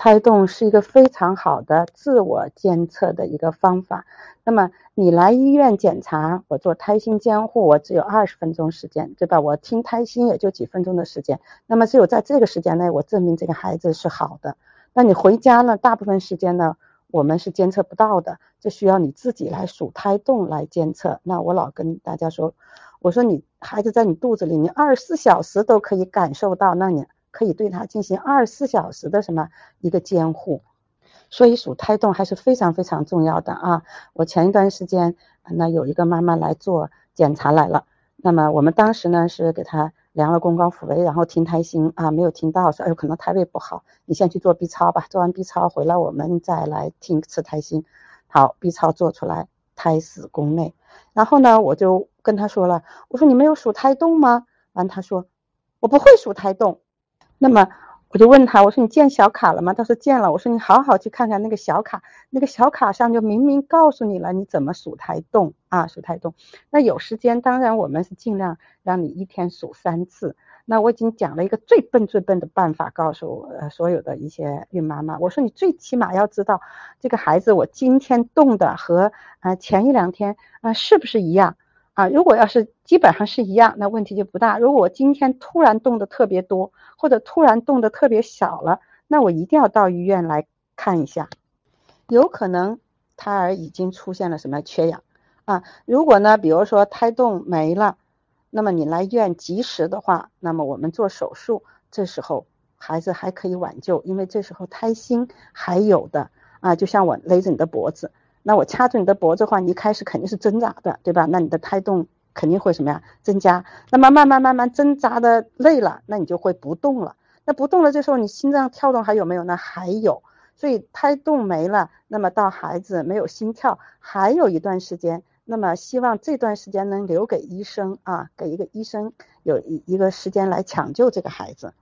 胎动是一个非常好的自我监测的一个方法。那么你来医院检查，我做胎心监护，我只有二十分钟时间，对吧？我听胎心也就几分钟的时间。那么只有在这个时间内，我证明这个孩子是好的。那你回家呢？大部分时间呢，我们是监测不到的，这需要你自己来数胎动来监测。那我老跟大家说，我说你孩子在你肚子里，你二十四小时都可以感受到，那你。可以对他进行二十四小时的什么一个监护，所以数胎动还是非常非常重要的啊！我前一段时间那有一个妈妈来做检查来了，那么我们当时呢是给她量了宫高腹围，然后听胎心啊，没有听到，说哎呦可能胎位不好，你先去做 B 超吧，做完 B 超回来我们再来听次胎心。好，B 超做出来胎死宫内，然后呢我就跟他说了，我说你没有数胎动吗？完他说我不会数胎动。那么我就问他，我说你建小卡了吗？他说建了。我说你好好去看看那个小卡，那个小卡上就明明告诉你了，你怎么数胎动啊？数胎动。那有时间，当然我们是尽量让你一天数三次。那我已经讲了一个最笨最笨的办法，告诉呃所有的一些孕妈妈，我说你最起码要知道这个孩子我今天动的和啊前一两天啊是不是一样。啊，如果要是基本上是一样，那问题就不大。如果我今天突然动的特别多，或者突然动的特别小了，那我一定要到医院来看一下，有可能胎儿已经出现了什么缺氧啊。如果呢，比如说胎动没了，那么你来医院及时的话，那么我们做手术，这时候孩子还可以挽救，因为这时候胎心还有的啊，就像我勒着你的脖子。那我掐住你的脖子的话，你一开始肯定是挣扎的，对吧？那你的胎动肯定会什么呀？增加。那么慢慢慢慢挣扎的累了，那你就会不动了。那不动了，这时候你心脏跳动还有没有呢？还有。所以胎动没了，那么到孩子没有心跳，还有一段时间。那么希望这段时间能留给医生啊，给一个医生有一一个时间来抢救这个孩子。